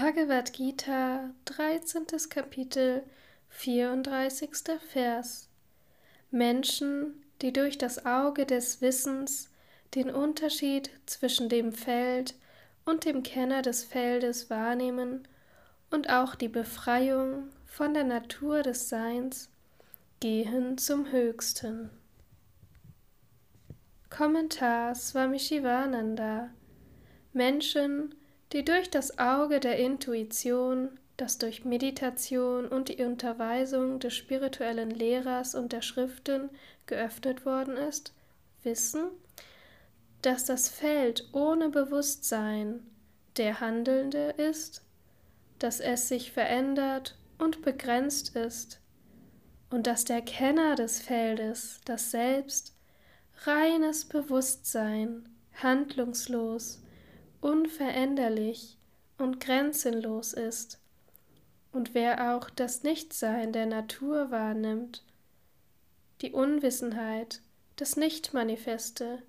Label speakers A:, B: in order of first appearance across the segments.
A: Bhagavad Gita, 13. Kapitel, 34. Vers. Menschen, die durch das Auge des Wissens den Unterschied zwischen dem Feld und dem Kenner des Feldes wahrnehmen und auch die Befreiung von der Natur des Seins, gehen zum Höchsten. Kommentar Swami Shivananda Menschen, die durch das Auge der Intuition, das durch Meditation und die Unterweisung des spirituellen Lehrers und der Schriften geöffnet worden ist, wissen, dass das Feld ohne Bewusstsein der Handelnde ist, dass es sich verändert und begrenzt ist, und dass der Kenner des Feldes, das Selbst, reines Bewusstsein, handlungslos, unveränderlich und grenzenlos ist, und wer auch das Nichtsein der Natur wahrnimmt, die Unwissenheit, das Nichtmanifeste,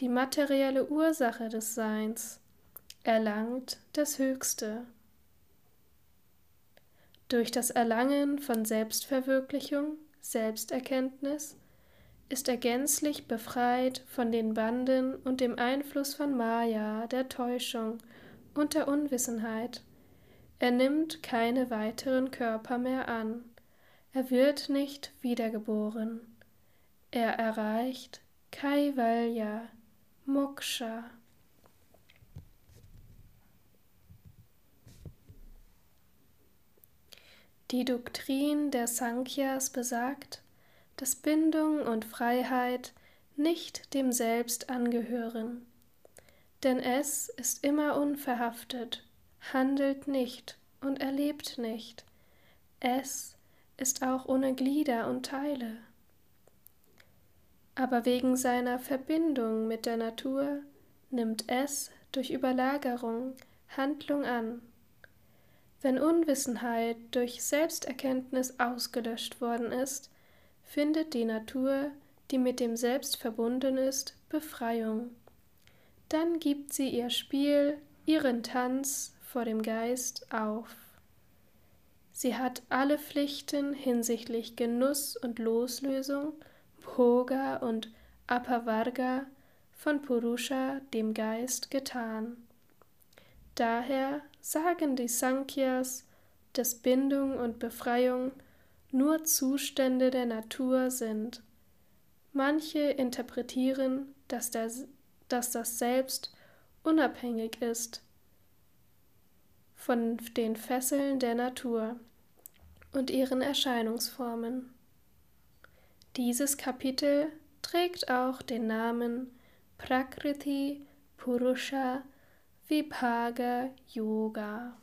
A: die materielle Ursache des Seins, erlangt das Höchste. Durch das Erlangen von Selbstverwirklichung, Selbsterkenntnis, ist er gänzlich befreit von den Banden und dem Einfluss von Maya, der Täuschung und der Unwissenheit. Er nimmt keine weiteren Körper mehr an. Er wird nicht wiedergeboren. Er erreicht Kaivalya, Moksha. Die Doktrin der Sankhyas besagt, dass Bindung und Freiheit nicht dem Selbst angehören, denn es ist immer unverhaftet, handelt nicht und erlebt nicht. Es ist auch ohne Glieder und Teile. Aber wegen seiner Verbindung mit der Natur nimmt es durch Überlagerung Handlung an. Wenn Unwissenheit durch Selbsterkenntnis ausgelöscht worden ist, findet die Natur, die mit dem Selbst verbunden ist, Befreiung. Dann gibt sie ihr Spiel, ihren Tanz vor dem Geist auf. Sie hat alle Pflichten hinsichtlich Genuss und Loslösung, Bhoga und Apavarga von Purusha, dem Geist, getan. Daher sagen die Sankhyas, dass Bindung und Befreiung nur Zustände der Natur sind. Manche interpretieren, dass, der, dass das Selbst unabhängig ist von den Fesseln der Natur und ihren Erscheinungsformen. Dieses Kapitel trägt auch den Namen Prakriti Purusha Vibhaga Yoga.